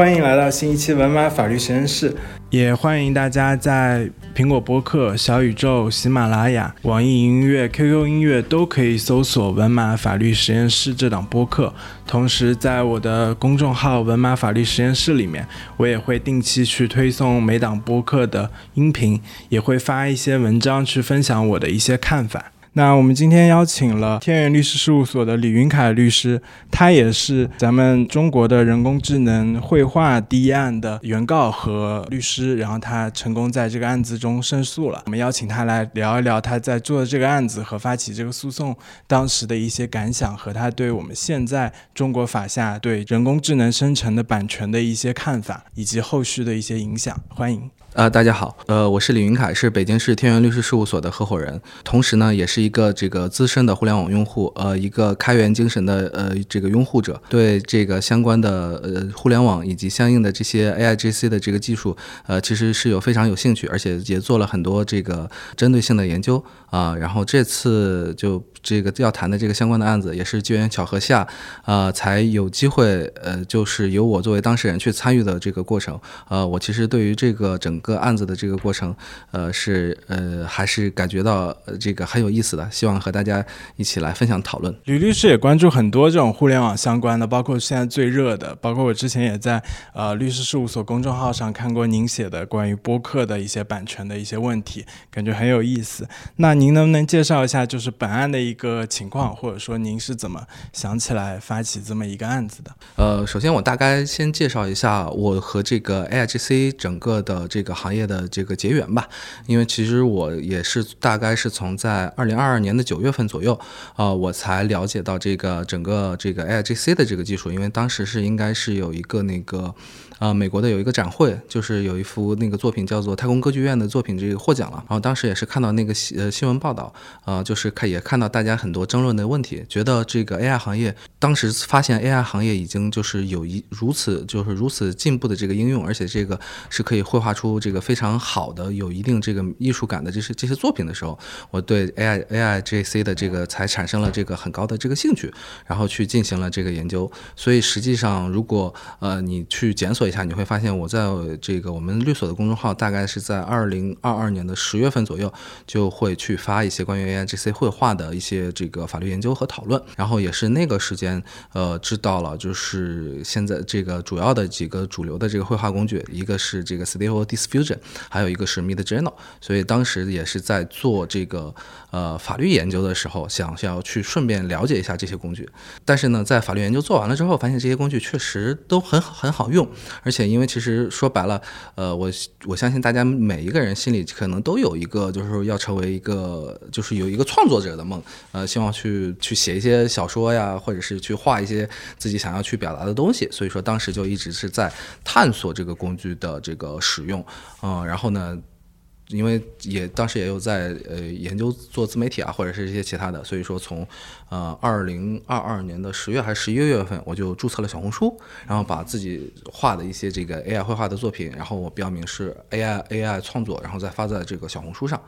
欢迎来到新一期文马法律实验室，也欢迎大家在苹果播客、小宇宙、喜马拉雅、网易云音乐、QQ 音乐都可以搜索“文马法律实验室”这档播客。同时，在我的公众号“文马法律实验室”里面，我也会定期去推送每档播客的音频，也会发一些文章去分享我的一些看法。那我们今天邀请了天元律师事务所的李云凯律师，他也是咱们中国的人工智能绘画第一案的原告和律师，然后他成功在这个案子中胜诉了。我们邀请他来聊一聊他在做这个案子和发起这个诉讼当时的一些感想，和他对我们现在中国法下对人工智能生成的版权的一些看法，以及后续的一些影响。欢迎。呃，大家好，呃，我是李云凯，是北京市天元律师事务所的合伙人，同时呢，也是一个这个资深的互联网用户，呃，一个开源精神的呃这个拥护者，对这个相关的呃互联网以及相应的这些 A I G C 的这个技术，呃，其实是有非常有兴趣，而且也做了很多这个针对性的研究。啊，然后这次就。这个要谈的这个相关的案子，也是机缘巧合下，呃，才有机会，呃，就是由我作为当事人去参与的这个过程。呃，我其实对于这个整个案子的这个过程，呃，是呃，还是感觉到这个很有意思的，希望和大家一起来分享讨论。吕律师也关注很多这种互联网相关的，包括现在最热的，包括我之前也在呃律师事务所公众号上看过您写的关于播客的一些版权的一些问题，感觉很有意思。那您能不能介绍一下，就是本案的？一个情况，或者说您是怎么想起来发起这么一个案子的？呃，首先我大概先介绍一下我和这个 A I G C 整个的这个行业的这个结缘吧。因为其实我也是大概是从在二零二二年的九月份左右，呃，我才了解到这个整个这个 A I G C 的这个技术。因为当时是应该是有一个那个。啊，美国的有一个展会，就是有一幅那个作品叫做《太空歌剧院》的作品，这个获奖了。然后当时也是看到那个新呃新闻报道，呃，就是看也看到大家很多争论的问题，觉得这个 AI 行业当时发现 AI 行业已经就是有一如此就是如此进步的这个应用，而且这个是可以绘画出这个非常好的有一定这个艺术感的这些这些作品的时候，我对 AI AI GC 的这个才产生了这个很高的这个兴趣，然后去进行了这个研究。所以实际上，如果呃你去检索。一下你会发现，我在这个我们律所的公众号，大概是在二零二二年的十月份左右，就会去发一些关于 A I G C 绘画的一些这个法律研究和讨论。然后也是那个时间，呃，知道了就是现在这个主要的几个主流的这个绘画工具，一个是这个 Stable Diffusion，还有一个是 Mid Journey。所以当时也是在做这个呃法律研究的时候，想要去顺便了解一下这些工具。但是呢，在法律研究做完了之后，发现这些工具确实都很很好用。而且，因为其实说白了，呃，我我相信大家每一个人心里可能都有一个，就是说要成为一个，就是有一个创作者的梦，呃，希望去去写一些小说呀，或者是去画一些自己想要去表达的东西。所以说，当时就一直是在探索这个工具的这个使用，嗯，然后呢。因为也当时也有在呃研究做自媒体啊，或者是一些其他的，所以说从呃二零二二年的十月还是十一月份，我就注册了小红书，然后把自己画的一些这个 AI 绘画的作品，然后我标明是 AI AI 创作，然后再发在这个小红书上。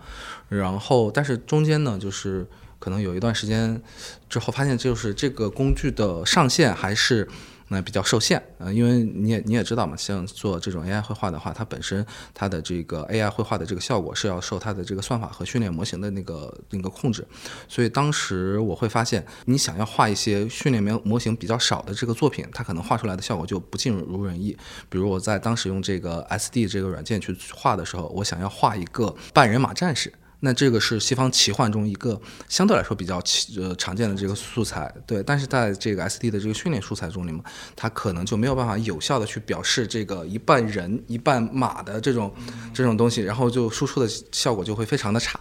然后但是中间呢，就是可能有一段时间之后，发现就是这个工具的上线还是。那比较受限，呃，因为你也你也知道嘛，像做这种 AI 绘画的话，它本身它的这个 AI 绘画的这个效果是要受它的这个算法和训练模型的那个那个控制，所以当时我会发现，你想要画一些训练模模型比较少的这个作品，它可能画出来的效果就不尽如人意。比如我在当时用这个 SD 这个软件去画的时候，我想要画一个半人马战士。那这个是西方奇幻中一个相对来说比较奇呃常见的这个素材，对，但是在这个 S D 的这个训练素材中里面，它可能就没有办法有效的去表示这个一半人一半马的这种这种东西，然后就输出的效果就会非常的差，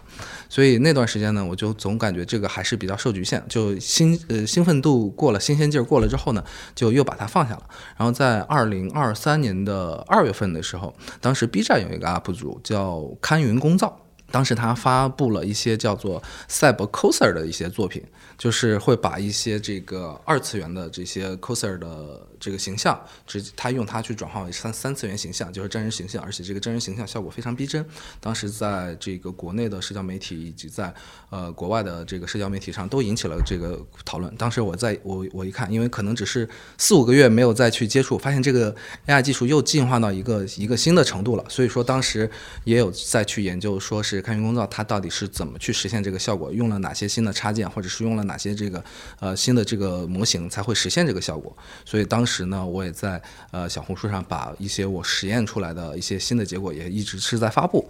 所以那段时间呢，我就总感觉这个还是比较受局限，就兴呃兴奋度过了，新鲜劲儿过了之后呢，就又把它放下了。然后在二零二三年的二月份的时候，当时 B 站有一个 UP 主叫堪云工造。当时他发布了一些叫做赛博 Coser 的一些作品，就是会把一些这个二次元的这些 Coser 的这个形象，直他用它去转化为三三次元形象，就是真人形象，而且这个真人形象效果非常逼真。当时在这个国内的社交媒体以及在呃国外的这个社交媒体上都引起了这个讨论。当时我在我我一看，因为可能只是四五个月没有再去接触，发现这个 AI 技术又进化到一个一个新的程度了。所以说当时也有再去研究，说是开源工造它到底是怎么去实现这个效果，用了哪些新的插件，或者是用了哪些这个呃新的这个模型才会实现这个效果。所以当时时呢，我也在呃小红书上把一些我实验出来的一些新的结果也一直是在发布。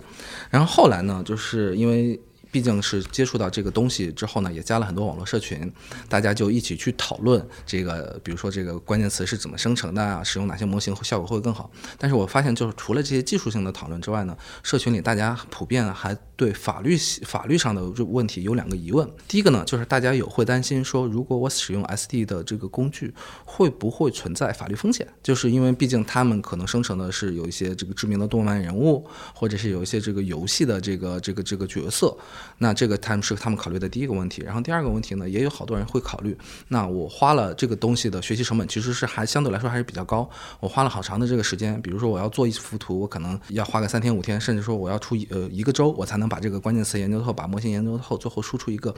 然后后来呢，就是因为。毕竟是接触到这个东西之后呢，也加了很多网络社群，大家就一起去讨论这个，比如说这个关键词是怎么生成的啊，使用哪些模型效果会更好。但是我发现，就是除了这些技术性的讨论之外呢，社群里大家普遍还对法律法律上的问题有两个疑问。第一个呢，就是大家有会担心说，如果我使用 SD 的这个工具，会不会存在法律风险？就是因为毕竟他们可能生成的是有一些这个知名的动漫人物，或者是有一些这个游戏的这个这个这个角色。那这个他们是他们考虑的第一个问题，然后第二个问题呢，也有好多人会考虑，那我花了这个东西的学习成本其实是还相对来说还是比较高，我花了好长的这个时间，比如说我要做一幅图，我可能要花个三天五天，甚至说我要出呃一个周，我才能把这个关键词研究透，把模型研究透，最后输出一个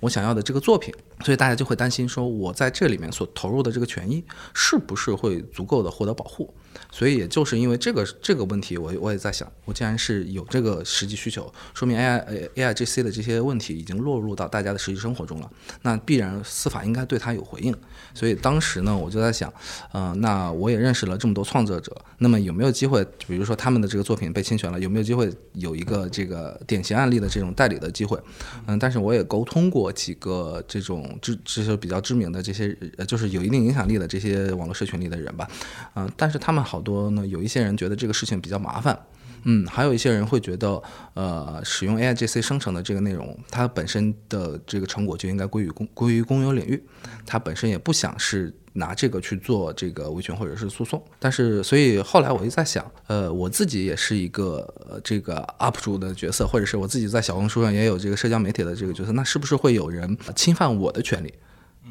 我想要的这个作品，所以大家就会担心说，我在这里面所投入的这个权益是不是会足够的获得保护？所以也就是因为这个这个问题，我我也在想，我既然是有这个实际需求，说明 AI AI GC 的这些问题已经落入到大家的实际生活中了，那必然司法应该对它有回应。所以当时呢，我就在想，嗯，那我也认识了这么多创作者，那么有没有机会，比如说他们的这个作品被侵权了，有没有机会有一个这个典型案例的这种代理的机会？嗯，但是我也沟通过几个这种知这些比较知名的这些，呃，就是有一定影响力的这些网络社群里的人吧，嗯，但是他们。好多呢，有一些人觉得这个事情比较麻烦，嗯，还有一些人会觉得，呃，使用 AIGC 生成的这个内容，它本身的这个成果就应该归于公归于公有领域，它本身也不想是拿这个去做这个维权或者是诉讼。但是，所以后来我就在想，呃，我自己也是一个呃这个 UP 主的角色，或者是我自己在小红书上也有这个社交媒体的这个角色，那是不是会有人侵犯我的权利？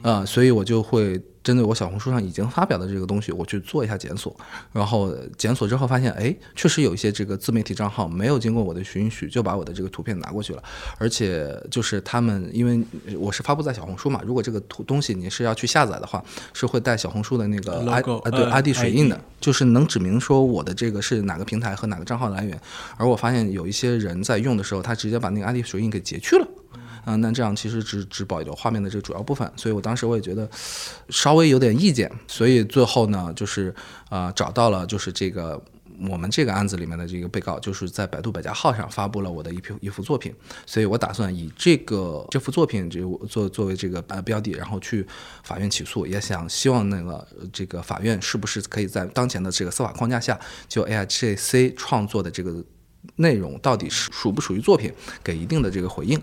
啊，所以我就会。针对我小红书上已经发表的这个东西，我去做一下检索，然后检索之后发现，哎，确实有一些这个自媒体账号没有经过我的允许就把我的这个图片拿过去了，而且就是他们，因为我是发布在小红书嘛，如果这个图东西你是要去下载的话，是会带小红书的那个 i 呃对 ID 水印的，就是能指明说我的这个是哪个平台和哪个账号来源，而我发现有一些人在用的时候，他直接把那个 ID 水印给截去了。嗯，那这样其实只只保留画面的这个主要部分，所以我当时我也觉得稍微有点意见，所以最后呢，就是呃找到了就是这个我们这个案子里面的这个被告，就是在百度百家号上发布了我的一批一幅作品，所以我打算以这个这幅作品就作作为这个呃标的，然后去法院起诉，也想希望那个这个法院是不是可以在当前的这个司法框架下，就 AIGC 创作的这个内容到底是属不属于作品，给一定的这个回应。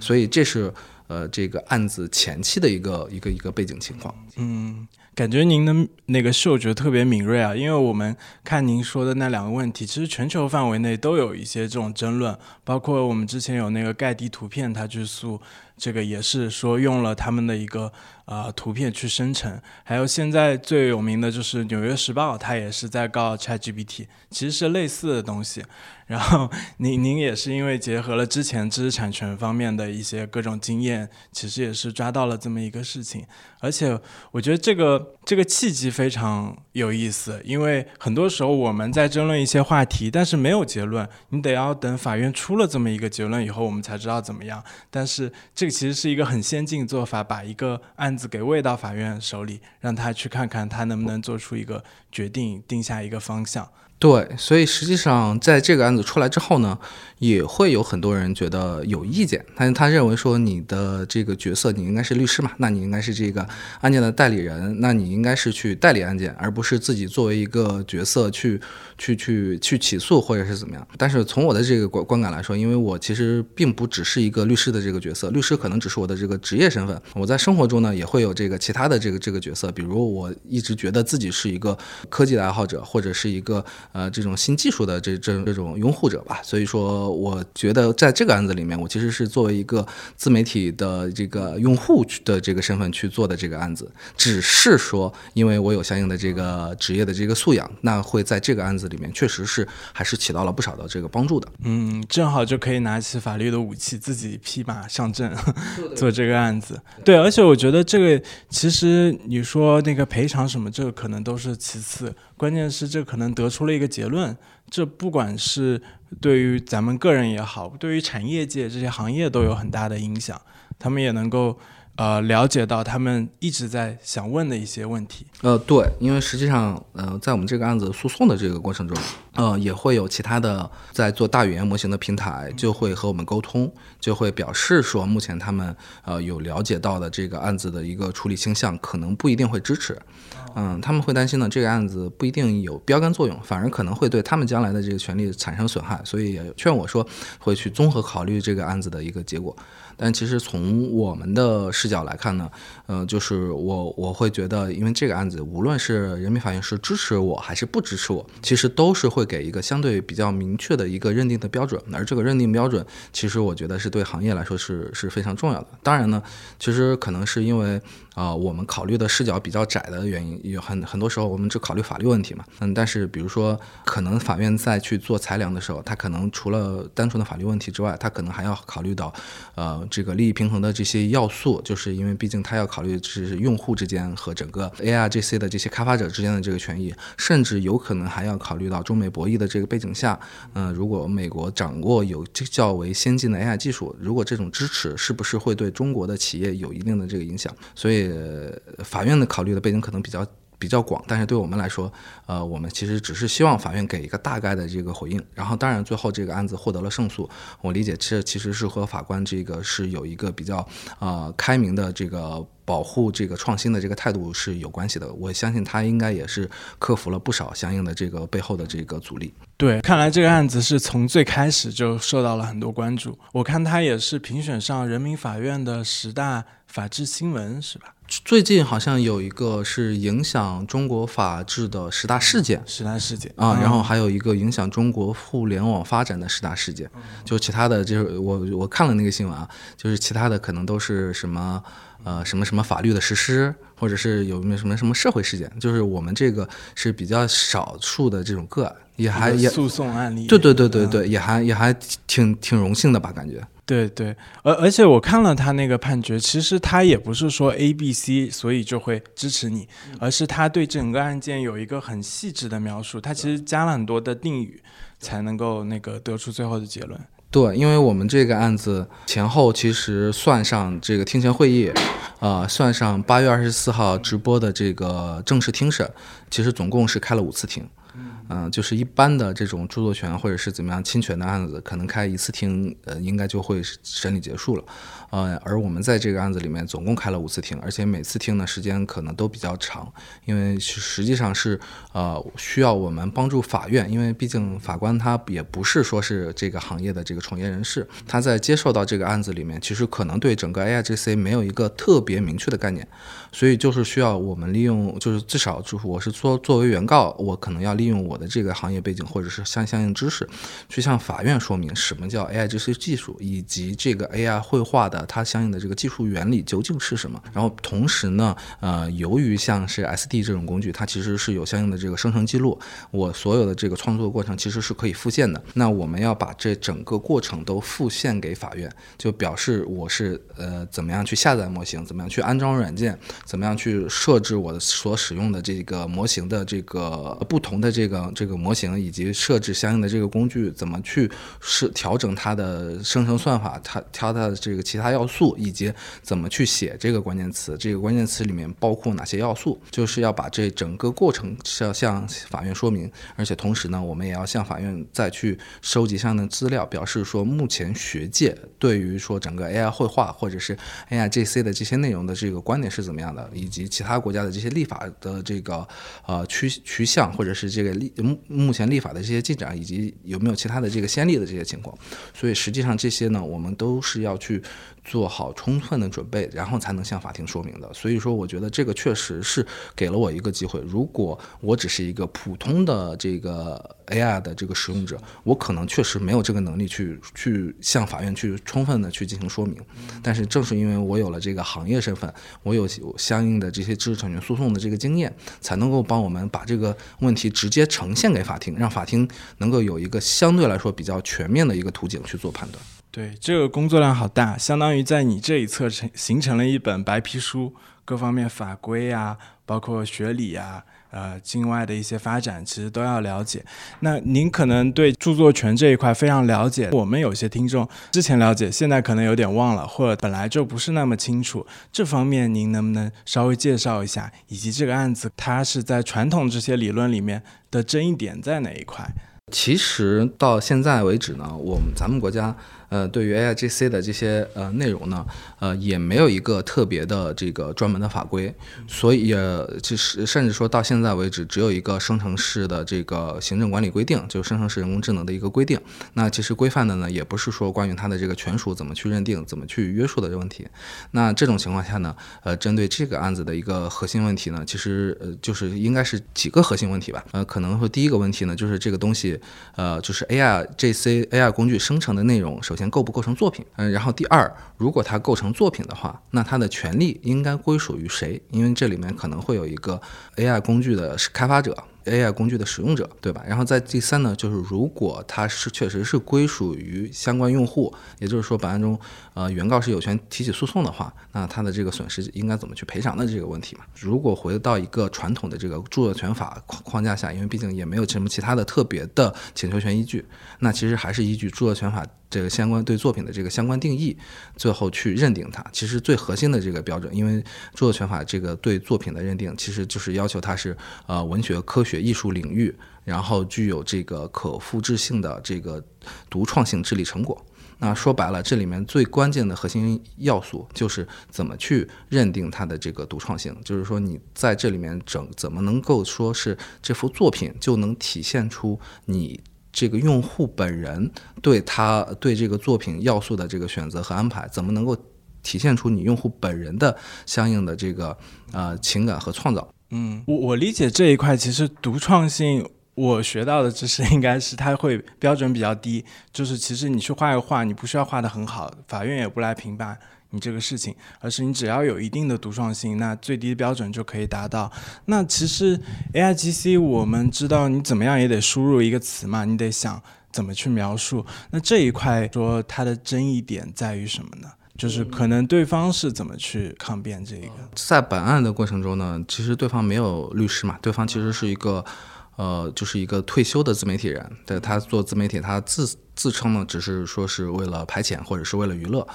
所以这是呃这个案子前期的一个一个一个背景情况。嗯，感觉您的那个嗅觉特别敏锐啊，因为我们看您说的那两个问题，其实全球范围内都有一些这种争论，包括我们之前有那个盖蒂图片，他去诉这个也是说用了他们的一个。啊，图片去生成，还有现在最有名的就是《纽约时报》，它也是在告 ChatGPT，其实是类似的东西。然后您您也是因为结合了之前知识产权方面的一些各种经验，其实也是抓到了这么一个事情。而且我觉得这个这个契机非常有意思，因为很多时候我们在争论一些话题，但是没有结论，你得要等法院出了这么一个结论以后，我们才知道怎么样。但是这个其实是一个很先进的做法，把一个案子给喂到法院手里，让他去看看他能不能做出一个决定，定下一个方向。对，所以实际上在这个案子出来之后呢，也会有很多人觉得有意见。他他认为说你的这个角色，你应该是律师嘛，那你应该是这个案件的代理人，那你应该是去代理案件，而不是自己作为一个角色去去去去起诉或者是怎么样。但是从我的这个观观感来说，因为我其实并不只是一个律师的这个角色，律师可能只是我的这个职业身份。我在生活中呢，也会有这个其他的这个这个角色，比如我一直觉得自己是一个科技的爱好者，或者是一个。呃这种新技术的这这这种拥护者吧。所以说，我觉得在这个案子里面，我其实是作为一个自媒体的这个用户的这个身份去做的这个案子。只是说，因为我有相应的这个职业的这个素养，那会在这个案子里面确实是还是起到了不少的这个帮助的。嗯，正好就可以拿起法律的武器，自己披马上阵 做这个案子。对，而且我觉得这个其实你说那个赔偿什么，这个可能都是其次，关键是这可能得出了一个结论。这不管是对于咱们个人也好，对于产业界这些行业都有很大的影响，他们也能够。呃，了解到他们一直在想问的一些问题。呃，对，因为实际上，呃，在我们这个案子诉讼的这个过程中，呃，也会有其他的在做大语言模型的平台就会和我们沟通，就会表示说，目前他们呃有了解到的这个案子的一个处理倾向，可能不一定会支持。嗯，他们会担心呢，这个案子不一定有标杆作用，反而可能会对他们将来的这个权利产生损害，所以也劝我说，会去综合考虑这个案子的一个结果。但其实从我们的视角来看呢，呃，就是我我会觉得，因为这个案子，无论是人民法院是支持我还是不支持我，其实都是会给一个相对比较明确的一个认定的标准，而这个认定标准，其实我觉得是对行业来说是是非常重要的。当然呢，其实可能是因为。啊，我们考虑的视角比较窄的原因，有很很多时候我们只考虑法律问题嘛。嗯，但是比如说，可能法院在去做裁量的时候，他可能除了单纯的法律问题之外，他可能还要考虑到，呃，这个利益平衡的这些要素，就是因为毕竟他要考虑是用户之间和整个 ARGC 的这些开发者之间的这个权益，甚至有可能还要考虑到中美博弈的这个背景下，嗯，如果美国掌握有较为先进的 AI 技术，如果这种支持是不是会对中国的企业有一定的这个影响？所以。呃，法院的考虑的背景可能比较比较广，但是对我们来说，呃，我们其实只是希望法院给一个大概的这个回应。然后，当然最后这个案子获得了胜诉，我理解这其实是和法官这个是有一个比较呃开明的这个保护这个创新的这个态度是有关系的。我相信他应该也是克服了不少相应的这个背后的这个阻力。对，看来这个案子是从最开始就受到了很多关注。我看他也是评选上人民法院的十大法治新闻，是吧？最近好像有一个是影响中国法治的十大事件，十大事件啊，然后还有一个影响中国互联网发展的十大事件，就其他的就是我我看了那个新闻啊，就是其他的可能都是什么呃什么什么法律的实施，或者是有没有什么什么社会事件，就是我们这个是比较少数的这种个案，也还也诉讼案例，对对对对对，也还也还挺挺荣幸的吧，感觉。对对，而而且我看了他那个判决，其实他也不是说 A、B、C，所以就会支持你，而是他对整个案件有一个很细致的描述，他其实加了很多的定语，才能够那个得出最后的结论。对，因为我们这个案子前后其实算上这个庭前会议，啊，算上八月二十四号直播的这个正式庭审，其实总共是开了五次庭。嗯，就是一般的这种著作权或者是怎么样侵权的案子，可能开一次庭，呃，应该就会审理结束了。呃，而我们在这个案子里面总共开了五次庭，而且每次听的时间可能都比较长，因为实际上是呃需要我们帮助法院，因为毕竟法官他也不是说是这个行业的这个从业人士，他在接受到这个案子里面，其实可能对整个 AIGC 没有一个特别明确的概念，所以就是需要我们利用，就是至少就是我是作作为原告，我可能要利用我的这个行业背景或者是相相应知识，去向法院说明什么叫 AIGC 技术，以及这个 AI 绘画的。它相应的这个技术原理究竟是什么？然后同时呢，呃，由于像是 SD 这种工具，它其实是有相应的这个生成记录，我所有的这个创作过程其实是可以复现的。那我们要把这整个过程都复现给法院，就表示我是呃怎么样去下载模型，怎么样去安装软件，怎么样去设置我所使用的这个模型的这个不同的这个这个模型，以及设置相应的这个工具，怎么去是调整它的生成算法，它调它的这个其他。要素以及怎么去写这个关键词，这个关键词里面包括哪些要素，就是要把这整个过程是要向法院说明，而且同时呢，我们也要向法院再去收集相应的资料，表示说目前学界对于说整个 AI 绘画或者是 AIGC 的这些内容的这个观点是怎么样的，以及其他国家的这些立法的这个呃趋趋向，或者是这个立目目前立法的这些进展，以及有没有其他的这个先例的这些情况。所以实际上这些呢，我们都是要去。做好充分的准备，然后才能向法庭说明的。所以说，我觉得这个确实是给了我一个机会。如果我只是一个普通的这个 AI 的这个使用者，我可能确实没有这个能力去去向法院去充分的去进行说明。但是正是因为我有了这个行业身份，我有相应的这些知识产权诉讼的这个经验，才能够帮我们把这个问题直接呈现给法庭，让法庭能够有一个相对来说比较全面的一个途径去做判断。对，这个工作量好大，相当于在你这一侧成形成了一本白皮书，各方面法规啊，包括学理啊。呃，境外的一些发展其实都要了解。那您可能对著作权这一块非常了解，我们有些听众之前了解，现在可能有点忘了，或者本来就不是那么清楚。这方面您能不能稍微介绍一下？以及这个案子它是在传统这些理论里面的争议点在哪一块？其实到现在为止呢，我们咱们国家。呃，对于 AIGC 的这些呃内容呢，呃，也没有一个特别的这个专门的法规，所以就是甚至说到现在为止，只有一个生成式的这个行政管理规定，就是生成式人工智能的一个规定。那其实规范的呢，也不是说关于它的这个权属怎么去认定、怎么去约束的这个问题。那这种情况下呢，呃，针对这个案子的一个核心问题呢，其实呃就是应该是几个核心问题吧。呃，可能说第一个问题呢，就是这个东西，呃，就是 AIGC AI 工具生成的内容，首先构不构成作品？嗯，然后第二，如果它构成作品的话，那它的权利应该归属于谁？因为这里面可能会有一个 AI 工具的开发者。AI 工具的使用者，对吧？然后在第三呢，就是如果它是确实是归属于相关用户，也就是说本案中，呃，原告是有权提起诉讼的话，那他的这个损失应该怎么去赔偿的这个问题嘛？如果回到一个传统的这个著作权法框框架下，因为毕竟也没有什么其他的特别的请求权依据，那其实还是依据著作权法这个相关对作品的这个相关定义，最后去认定它。其实最核心的这个标准，因为著作权法这个对作品的认定，其实就是要求它是呃文学科学。艺术领域，然后具有这个可复制性的这个独创性智力成果。那说白了，这里面最关键的核心要素就是怎么去认定它的这个独创性。就是说，你在这里面整怎么能够说是这幅作品就能体现出你这个用户本人对他对这个作品要素的这个选择和安排，怎么能够体现出你用户本人的相应的这个呃情感和创造。嗯，我我理解这一块，其实独创性，我学到的知识应该是它会标准比较低，就是其实你去画一个画，你不需要画的很好，法院也不来评判你这个事情，而是你只要有一定的独创性，那最低标准就可以达到。那其实 A I G C 我们知道，你怎么样也得输入一个词嘛，你得想怎么去描述。那这一块说它的争议点在于什么呢？就是可能对方是怎么去抗辩这个？在本案的过程中呢，其实对方没有律师嘛，对方其实是一个，呃，就是一个退休的自媒体人，对他做自媒体，他自自称呢，只是说是为了排遣或者是为了娱乐。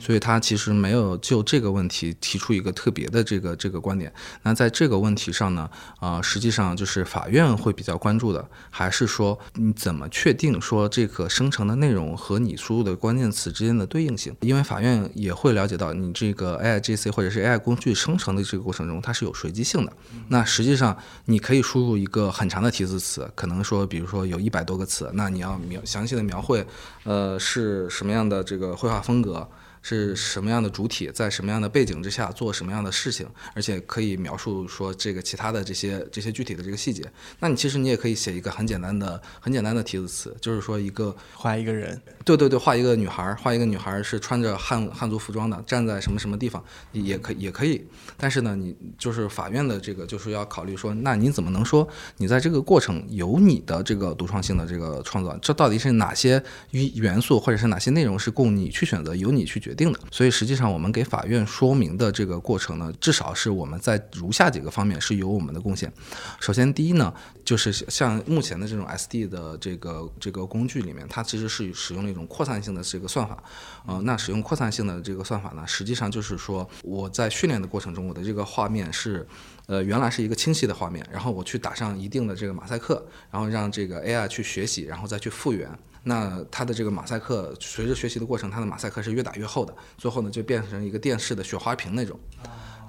所以他其实没有就这个问题提出一个特别的这个这个观点。那在这个问题上呢，啊，实际上就是法院会比较关注的，还是说你怎么确定说这个生成的内容和你输入的关键词之间的对应性？因为法院也会了解到你这个 AI GC 或者是 AI 工具生成的这个过程中，它是有随机性的。那实际上你可以输入一个很长的提示词，可能说比如说有一百多个词，那你要描详细的描绘，会呃，是什么样的这个绘画风格？是什么样的主体，在什么样的背景之下做什么样的事情，而且可以描述说这个其他的这些这些具体的这个细节。那你其实你也可以写一个很简单的、很简单的提词词，就是说一个画一个人，对对对，画一个女孩，画一个女孩是穿着汉汉族服装的，站在什么什么地方，也可也可以。但是呢，你就是法院的这个就是要考虑说，那你怎么能说你在这个过程有你的这个独创性的这个创造？这到底是哪些元元素或者是哪些内容是供你去选择，由你去决？决定的，所以实际上我们给法院说明的这个过程呢，至少是我们在如下几个方面是有我们的贡献。首先，第一呢，就是像目前的这种 SD 的这个这个工具里面，它其实是使用了一种扩散性的这个算法。呃，那使用扩散性的这个算法呢，实际上就是说我在训练的过程中，我的这个画面是呃原来是一个清晰的画面，然后我去打上一定的这个马赛克，然后让这个 AI 去学习，然后再去复原。那它的这个马赛克随着学习的过程，它的马赛克是越打越厚的，最后呢就变成一个电视的雪花屏那种。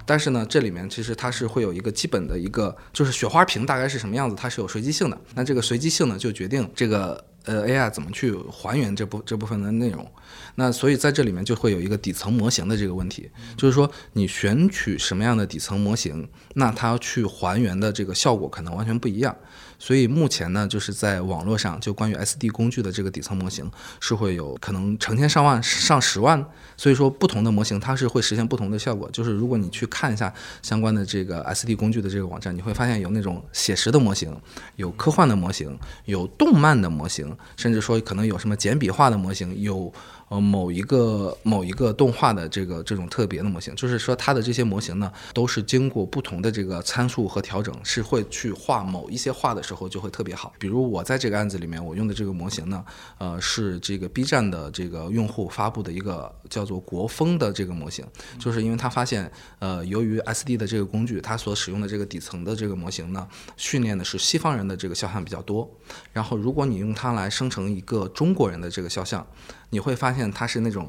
但是呢，这里面其实它是会有一个基本的一个，就是雪花屏大概是什么样子，它是有随机性的。那这个随机性呢，就决定这个呃 AI 怎么去还原这部这部分的内容。那所以在这里面就会有一个底层模型的这个问题，就是说你选取什么样的底层模型，那它去还原的这个效果可能完全不一样。所以目前呢，就是在网络上就关于 SD 工具的这个底层模型是会有可能成千上万、上十万，所以说不同的模型它是会实现不同的效果。就是如果你去看一下相关的这个 SD 工具的这个网站，你会发现有那种写实的模型，有科幻的模型，有动漫的模型，甚至说可能有什么简笔画的模型，有。呃，某一个某一个动画的这个这种特别的模型，就是说它的这些模型呢，都是经过不同的这个参数和调整，是会去画某一些画的时候就会特别好。比如我在这个案子里面，我用的这个模型呢，呃，是这个 B 站的这个用户发布的一个叫做国风的这个模型，就是因为他发现，呃，由于 SD 的这个工具，它所使用的这个底层的这个模型呢，训练的是西方人的这个肖像比较多，然后如果你用它来生成一个中国人的这个肖像。你会发现他是那种。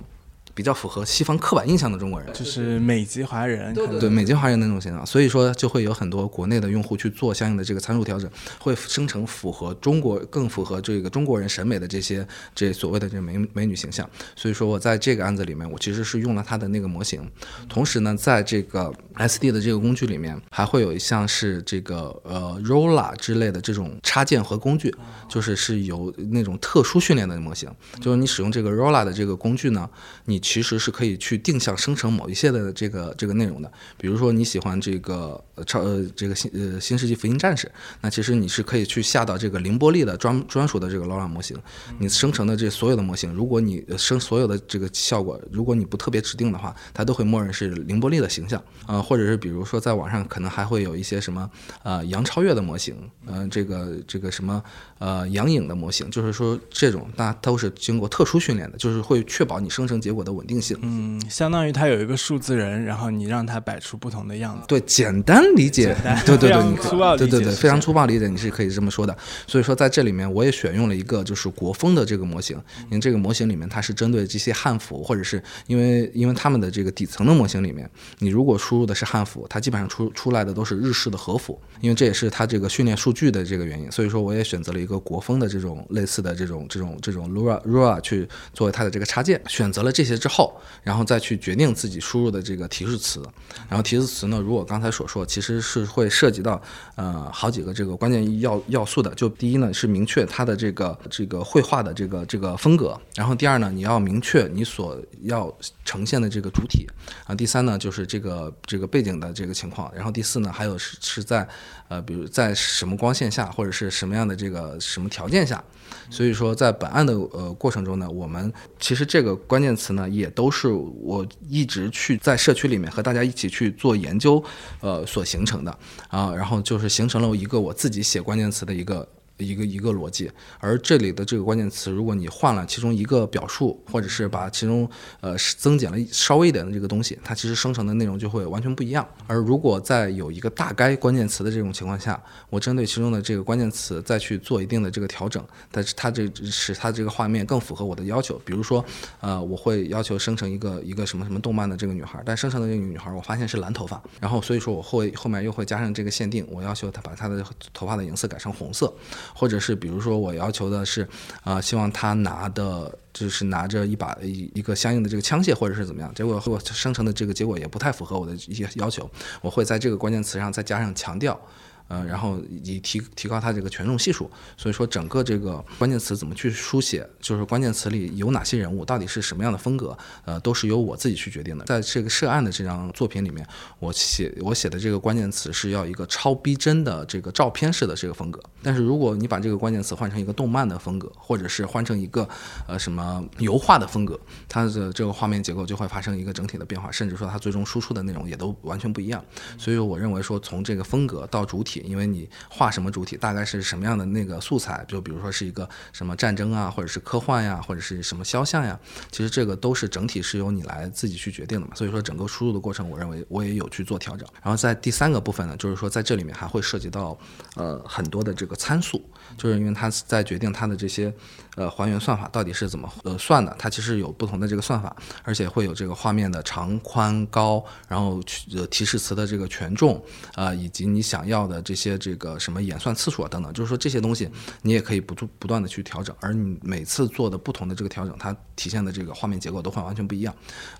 比较符合西方刻板印象的中国人，就是美籍华人，对美籍华人那种形象，所以说就会有很多国内的用户去做相应的这个参数调整，会生成符合中国更符合这个中国人审美的这些这所谓的这美美女形象。所以说我在这个案子里面，我其实是用了他的那个模型，同时呢，在这个 SD 的这个工具里面，还会有一项是这个呃 Rolla 之类的这种插件和工具，就是是有那种特殊训练的模型，就是你使用这个 Rolla 的这个工具呢，你。其实是可以去定向生成某一些的这个这个内容的，比如说你喜欢这个超呃这个新呃新世纪福音战士，那其实你是可以去下到这个凌波丽的专专属的这个劳拉模型，你生成的这所有的模型，如果你生所有的这个效果，如果你不特别指定的话，它都会默认是凌波丽的形象啊，或者是比如说在网上可能还会有一些什么呃杨超越的模型，呃这个这个什么呃杨颖的模型，就是说这种那都是经过特殊训练的，就是会确保你生成结果的。稳定性，嗯，相当于它有一个数字人，然后你让它摆出不同的样子。对，简单理解，对对对，粗暴对对对，非常粗暴理解，你是可以这么说的。所以说，在这里面我也选用了一个就是国风的这个模型，因为这个模型里面它是针对这些汉服，或者是因为因为他们的这个底层的模型里面，你如果输入的是汉服，它基本上出出来的都是日式的和服，因为这也是它这个训练数据的这个原因。所以说，我也选择了一个国风的这种类似的这种这种这种 Lura Lura 去作为它的这个插件，选择了这些之后，然后再去决定自己输入的这个提示词，然后提示词呢，如果刚才所说，其实是会涉及到呃好几个这个关键要要素的。就第一呢，是明确它的这个这个绘画的这个这个风格，然后第二呢，你要明确你所要呈现的这个主体。啊，第三呢，就是这个这个背景的这个情况，然后第四呢，还有是是在呃比如在什么光线下或者是什么样的这个什么条件下。所以说，在本案的呃过程中呢，我们其实这个关键词呢，也都是我一直去在社区里面和大家一起去做研究，呃所形成的啊，然后就是形成了一个我自己写关键词的一个。一个一个逻辑，而这里的这个关键词，如果你换了其中一个表述，或者是把其中呃增减了稍微一点的这个东西，它其实生成的内容就会完全不一样。而如果在有一个大概关键词的这种情况下，我针对其中的这个关键词再去做一定的这个调整，但是它这使它这个画面更符合我的要求。比如说，呃，我会要求生成一个一个什么什么动漫的这个女孩，但生成的这个女孩我发现是蓝头发，然后所以说我会后面又会加上这个限定，我要求她把她的头发的颜色改成红色。或者是比如说我要求的是，啊，希望他拿的就是拿着一把一一个相应的这个枪械或者是怎么样，结果我生成的这个结果也不太符合我的一些要求，我会在这个关键词上再加上强调。呃，然后以提提高它这个权重系数，所以说整个这个关键词怎么去书写，就是关键词里有哪些人物，到底是什么样的风格，呃，都是由我自己去决定的。在这个涉案的这张作品里面，我写我写的这个关键词是要一个超逼真的这个照片式的这个风格。但是如果你把这个关键词换成一个动漫的风格，或者是换成一个呃什么油画的风格，它的这个画面结构就会发生一个整体的变化，甚至说它最终输出的内容也都完全不一样。所以我认为说从这个风格到主体。因为你画什么主体，大概是什么样的那个素材，就比如说是一个什么战争啊，或者是科幻呀，或者是什么肖像呀，其实这个都是整体是由你来自己去决定的嘛。所以说整个输入的过程，我认为我也有去做调整。然后在第三个部分呢，就是说在这里面还会涉及到呃很多的这个参数，就是因为它在决定它的这些。呃，还原算法到底是怎么呃算的？它其实有不同的这个算法，而且会有这个画面的长宽高，然后呃提示词的这个权重啊，以及你想要的这些这个什么演算次数啊等等，就是说这些东西你也可以不做不断的去调整，而你每次做的不同的这个调整，它体现的这个画面结构都会完全不一样。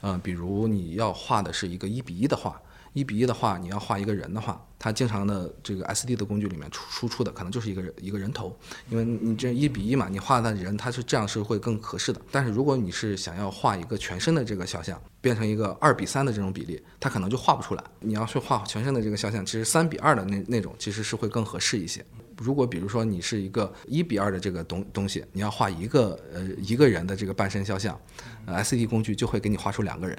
呃，比如你要画的是一个一比一的画。一比一的话，你要画一个人的话，它经常的这个 SD 的工具里面出输出的可能就是一个人一个人头，因为你这一比一嘛，你画的人他是这样是会更合适的。但是如果你是想要画一个全身的这个肖像，变成一个二比三的这种比例，它可能就画不出来。你要去画全身的这个肖像，其实三比二的那那种其实是会更合适一些。如果比如说你是一个一比二的这个东东西，你要画一个呃一个人的这个半身肖像，SD 工具就会给你画出两个人。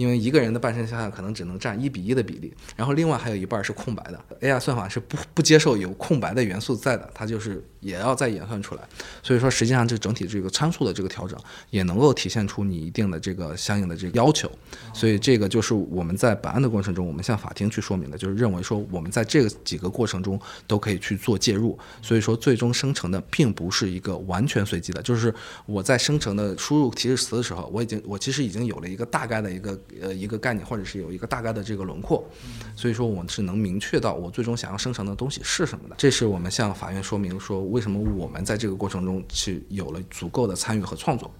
因为一个人的半身肖像可能只能占一比一的比例，然后另外还有一半是空白的。AI 算法是不不接受有空白的元素在的，它就是也要再演算出来。所以说，实际上这整体这个参数的这个调整也能够体现出你一定的这个相应的这个要求。所以这个就是我们在本案的过程中，我们向法庭去说明的，就是认为说我们在这个几个过程中都可以去做介入。所以说，最终生成的并不是一个完全随机的，就是我在生成的输入提示词的时候，我已经我其实已经有了一个大概的一个。呃，一个概念，或者是有一个大概的这个轮廓，所以说我是能明确到我最终想要生成的东西是什么的。这是我们向法院说明说，为什么我们在这个过程中去有了足够的参与和创作。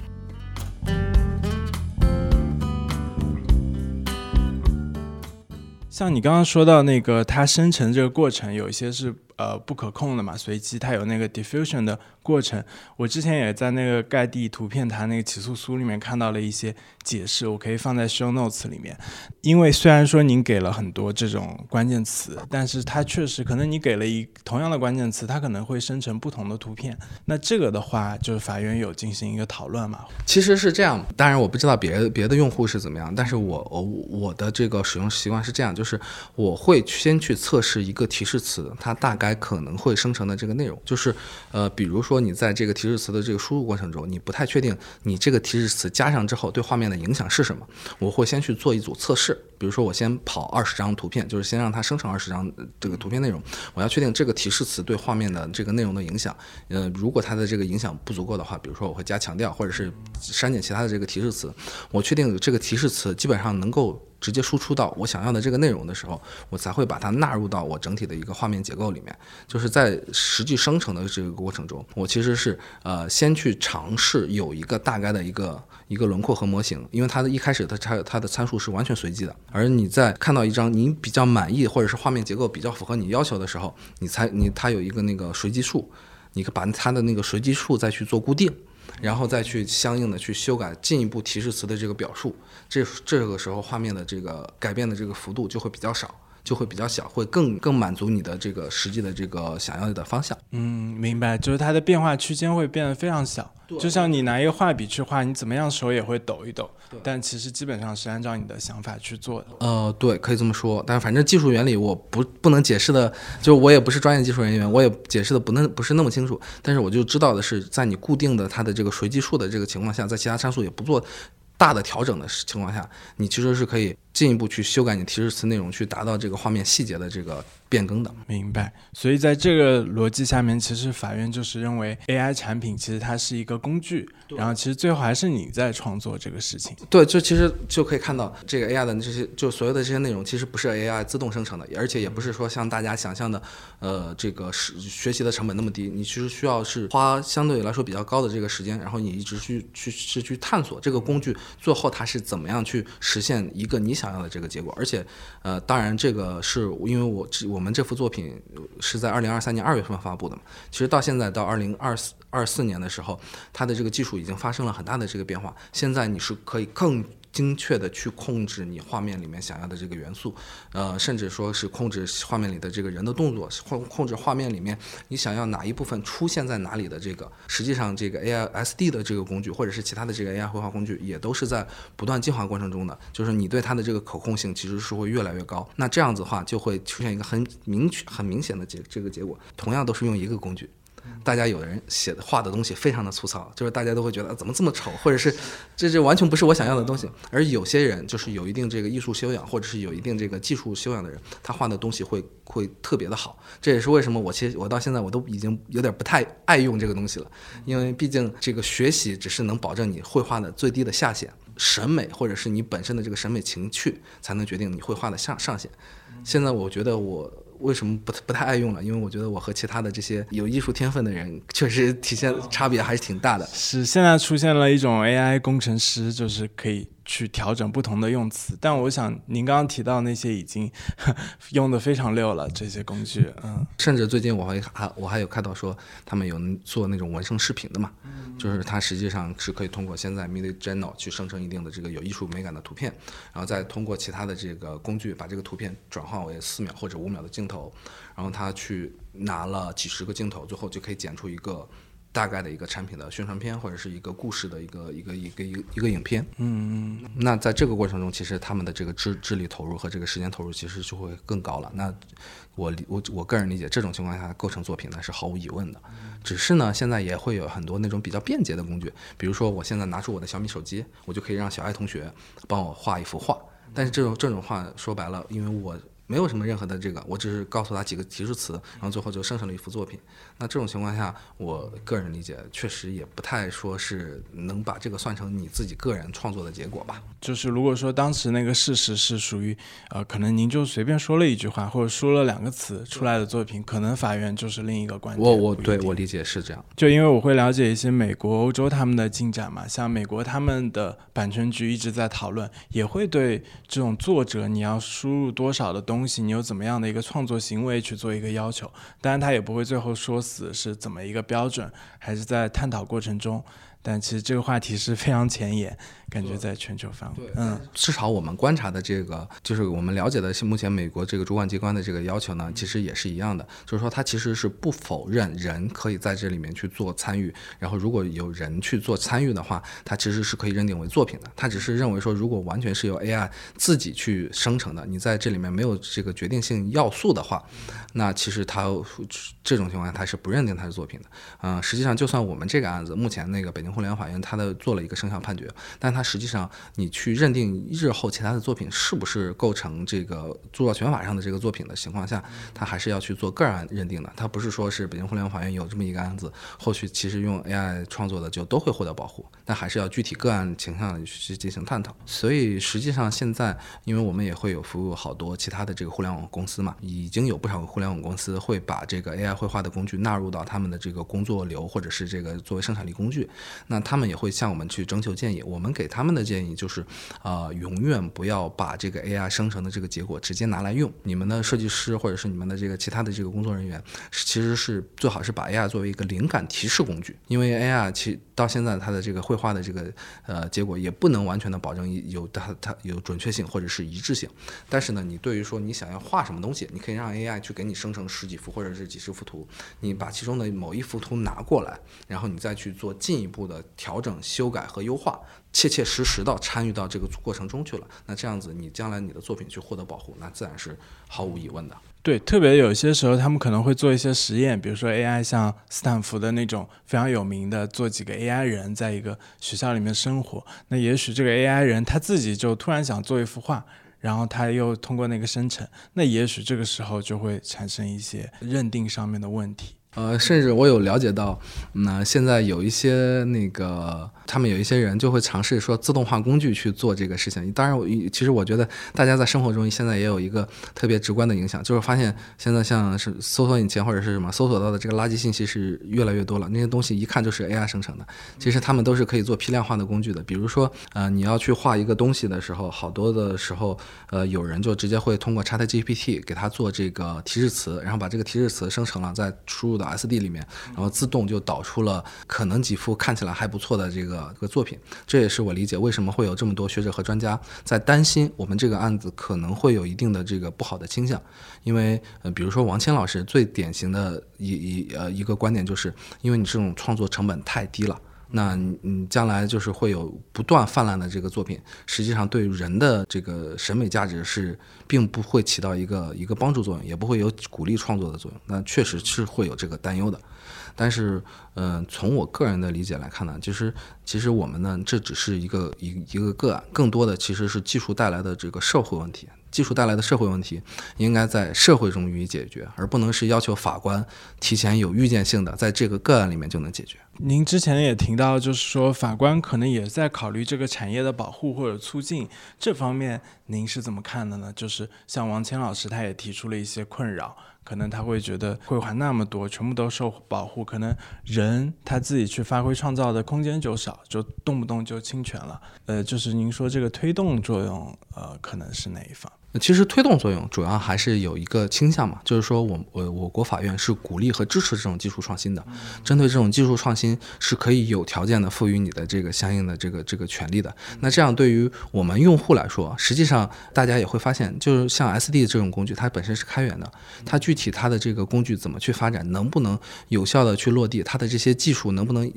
像你刚刚说到那个它生成这个过程，有一些是呃不可控的嘛，随机，它有那个 diffusion 的。过程，我之前也在那个盖蒂图片它那个起诉书里面看到了一些解释，我可以放在 show notes 里面。因为虽然说您给了很多这种关键词，但是它确实可能你给了一同样的关键词，它可能会生成不同的图片。那这个的话，就是法院有进行一个讨论嘛？其实是这样，当然我不知道别别的用户是怎么样，但是我我我的这个使用习惯是这样，就是我会先去测试一个提示词，它大概还可能会生成的这个内容，就是呃，比如。说你在这个提示词的这个输入过程中，你不太确定你这个提示词加上之后对画面的影响是什么？我会先去做一组测试，比如说我先跑二十张图片，就是先让它生成二十张这个图片内容，我要确定这个提示词对画面的这个内容的影响。呃，如果它的这个影响不足够的话，比如说我会加强调或者是删减其他的这个提示词。我确定这个提示词基本上能够。直接输出到我想要的这个内容的时候，我才会把它纳入到我整体的一个画面结构里面。就是在实际生成的这个过程中，我其实是呃先去尝试有一个大概的一个一个轮廓和模型，因为它的一开始它它它的参数是完全随机的。而你在看到一张你比较满意或者是画面结构比较符合你要求的时候，你才你它有一个那个随机数，你把它的那个随机数再去做固定。然后再去相应的去修改进一步提示词的这个表述，这这个时候画面的这个改变的这个幅度就会比较少。就会比较小，会更更满足你的这个实际的这个想要的方向。嗯，明白，就是它的变化区间会变得非常小。就像你拿一个画笔去画，你怎么样手也会抖一抖。但其实基本上是按照你的想法去做的。呃，对，可以这么说。但是反正技术原理我不不能解释的，就我也不是专业技术人员，我也解释的不能不是那么清楚。但是我就知道的是，在你固定的它的这个随机数的这个情况下，在其他参数也不做。大的调整的情况下，你其实是可以进一步去修改你提示词内容，去达到这个画面细节的这个。变更的，明白。所以在这个逻辑下面，其实法院就是认为 AI 产品其实它是一个工具，然后其实最后还是你在创作这个事情。对，就其实就可以看到这个 AI 的这些，就所有的这些内容其实不是 AI 自动生成的，而且也不是说像大家想象的，呃，这个是学习的成本那么低。你其实需要是花相对来说比较高的这个时间，然后你一直去去是去探索这个工具最后它是怎么样去实现一个你想要的这个结果。而且，呃，当然这个是因为我这。我们这幅作品是在二零二三年二月份发布的嘛？其实到现在到二零二四二四年的时候，它的这个技术已经发生了很大的这个变化。现在你是可以更。精确的去控制你画面里面想要的这个元素，呃，甚至说是控制画面里的这个人的动作，控控制画面里面你想要哪一部分出现在哪里的这个，实际上这个 AI SD 的这个工具或者是其他的这个 AI 绘画工具也都是在不断进化过程中的，就是你对它的这个可控性其实是会越来越高。那这样子的话就会出现一个很明确、很明显的结这个结果，同样都是用一个工具。大家有的人写的画的东西非常的粗糙，就是大家都会觉得怎么这么丑，或者是这这完全不是我想要的东西。而有些人就是有一定这个艺术修养，或者是有一定这个技术修养的人，他画的东西会会特别的好。这也是为什么我其实我到现在我都已经有点不太爱用这个东西了，因为毕竟这个学习只是能保证你绘画的最低的下限，审美或者是你本身的这个审美情趣才能决定你绘画的上上限。现在我觉得我。为什么不不太爱用了？因为我觉得我和其他的这些有艺术天分的人，确实体现差别还是挺大的。是现在出现了一种 AI 工程师，就是可以去调整不同的用词。但我想您刚刚提到那些已经 用的非常溜了，这些工具，嗯，甚至最近我还还我还有看到说他们有做那种纹身视频的嘛，就是它实际上是可以通过现在 Mid Journal 去生成一定的这个有艺术美感的图片，然后再通过其他的这个工具把这个图片转换为四秒或者五秒的镜头，然后他去拿了几十个镜头，最后就可以剪出一个。大概的一个产品的宣传片，或者是一个故事的一个一个一个一个一个影片。嗯嗯。那在这个过程中，其实他们的这个智智力投入和这个时间投入其实就会更高了。那我我我个人理解，这种情况下构成作品呢是毫无疑问的。只是呢，现在也会有很多那种比较便捷的工具，比如说我现在拿出我的小米手机，我就可以让小爱同学帮我画一幅画。但是这种这种画说白了，因为我。没有什么任何的这个，我只是告诉他几个提示词，然后最后就生成了一幅作品。那这种情况下，我个人理解确实也不太说是能把这个算成你自己个人创作的结果吧。就是如果说当时那个事实是属于，呃，可能您就随便说了一句话或者说了两个词出来的作品，可能法院就是另一个观点。我我对我理解是这样。就因为我会了解一些美国、欧洲他们的进展嘛，像美国他们的版权局一直在讨论，也会对这种作者你要输入多少的东东西，你有怎么样的一个创作行为去做一个要求，当然他也不会最后说死是怎么一个标准，还是在探讨过程中。但其实这个话题是非常前沿，感觉在全球范围，嗯，至少我们观察的这个，就是我们了解的，目前美国这个主管机关的这个要求呢，其实也是一样的，就是说它其实是不否认人可以在这里面去做参与，然后如果有人去做参与的话，它其实是可以认定为作品的。它只是认为说，如果完全是由 AI 自己去生成的，你在这里面没有这个决定性要素的话，那其实它这种情况下它是不认定它是作品的。嗯，实际上就算我们这个案子目前那个北京。互联网法院他的做了一个生效判决，但他实际上你去认定日后其他的作品是不是构成这个著作权法上的这个作品的情况下，他还是要去做个案认定的。他不是说是北京互联网法院有这么一个案子，后续其实用 AI 创作的就都会获得保护，但还是要具体个案情况去进行探讨。所以实际上现在，因为我们也会有服务好多其他的这个互联网公司嘛，已经有不少互联网公司会把这个 AI 绘画的工具纳入到他们的这个工作流或者是这个作为生产力工具。那他们也会向我们去征求建议，我们给他们的建议就是，呃，永远不要把这个 AI 生成的这个结果直接拿来用。你们的设计师或者是你们的这个其他的这个工作人员，其实是最好是把 AI 作为一个灵感提示工具，因为 AI 其到现在它的这个绘画的这个呃结果也不能完全的保证有它它有准确性或者是一致性。但是呢，你对于说你想要画什么东西，你可以让 AI 去给你生成十几幅或者是几十幅图，你把其中的某一幅图拿过来，然后你再去做进一步调。调整、修改和优化，切切实实的参与到这个过程中去了。那这样子，你将来你的作品去获得保护，那自然是毫无疑问的。对，特别有些时候，他们可能会做一些实验，比如说 AI，像斯坦福的那种非常有名的，做几个 AI 人在一个学校里面生活。那也许这个 AI 人他自己就突然想做一幅画，然后他又通过那个生成，那也许这个时候就会产生一些认定上面的问题。呃，甚至我有了解到，那现在有一些那个，他们有一些人就会尝试说自动化工具去做这个事情。当然，我其实我觉得大家在生活中现在也有一个特别直观的影响，就是发现现在像是搜索引擎或者是什么搜索到的这个垃圾信息是越来越多了。那些东西一看就是 AI 生成的，其实他们都是可以做批量化的工具的。比如说，呃，你要去画一个东西的时候，好多的时候，呃，有人就直接会通过 ChatGPT 给他做这个提示词，然后把这个提示词生成了，再输入。S D 里面，然后自动就导出了可能几幅看起来还不错的这个这个作品，这也是我理解为什么会有这么多学者和专家在担心我们这个案子可能会有一定的这个不好的倾向，因为呃，比如说王谦老师最典型的一一呃一个观点就是，因为你这种创作成本太低了。那你将来就是会有不断泛滥的这个作品，实际上对人的这个审美价值是并不会起到一个一个帮助作用，也不会有鼓励创作的作用。那确实是会有这个担忧的。但是，嗯，从我个人的理解来看呢，其实其实我们呢这只是一个一一个个案，更多的其实是技术带来的这个社会问题。技术带来的社会问题，应该在社会中予以解决，而不能是要求法官提前有预见性的在这个个案里面就能解决。您之前也提到，就是说法官可能也在考虑这个产业的保护或者促进这方面，您是怎么看的呢？就是像王谦老师他也提出了一些困扰，可能他会觉得会还那么多，全部都受保护，可能人他自己去发挥创造的空间就少，就动不动就侵权了。呃，就是您说这个推动作用，呃，可能是哪一方？其实推动作用主要还是有一个倾向嘛，就是说我我我国法院是鼓励和支持这种技术创新的，针对这种技术创新是可以有条件的赋予你的这个相应的这个这个权利的。那这样对于我们用户来说，实际上大家也会发现，就是像 SD 这种工具，它本身是开源的，它具体它的这个工具怎么去发展，能不能有效的去落地，它的这些技术能不能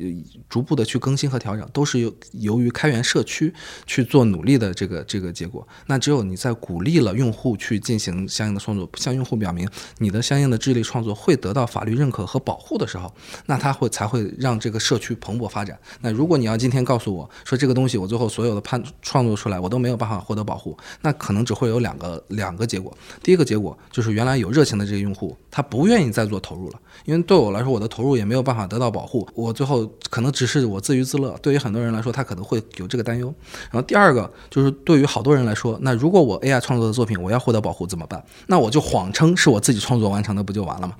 逐步的去更新和调整，都是由由于开源社区去做努力的这个这个结果。那只有你在鼓励。了用户去进行相应的创作，向用户表明你的相应的智力创作会得到法律认可和保护的时候，那他会才会让这个社区蓬勃发展。那如果你要今天告诉我说这个东西我最后所有的判创作出来我都没有办法获得保护，那可能只会有两个两个结果。第一个结果就是原来有热情的这个用户他不愿意再做投入了，因为对我来说我的投入也没有办法得到保护，我最后可能只是我自娱自乐。对于很多人来说，他可能会有这个担忧。然后第二个就是对于好多人来说，那如果我 AI 创作作品我要获得保护怎么办？那我就谎称是我自己创作完成的，不就完了吗？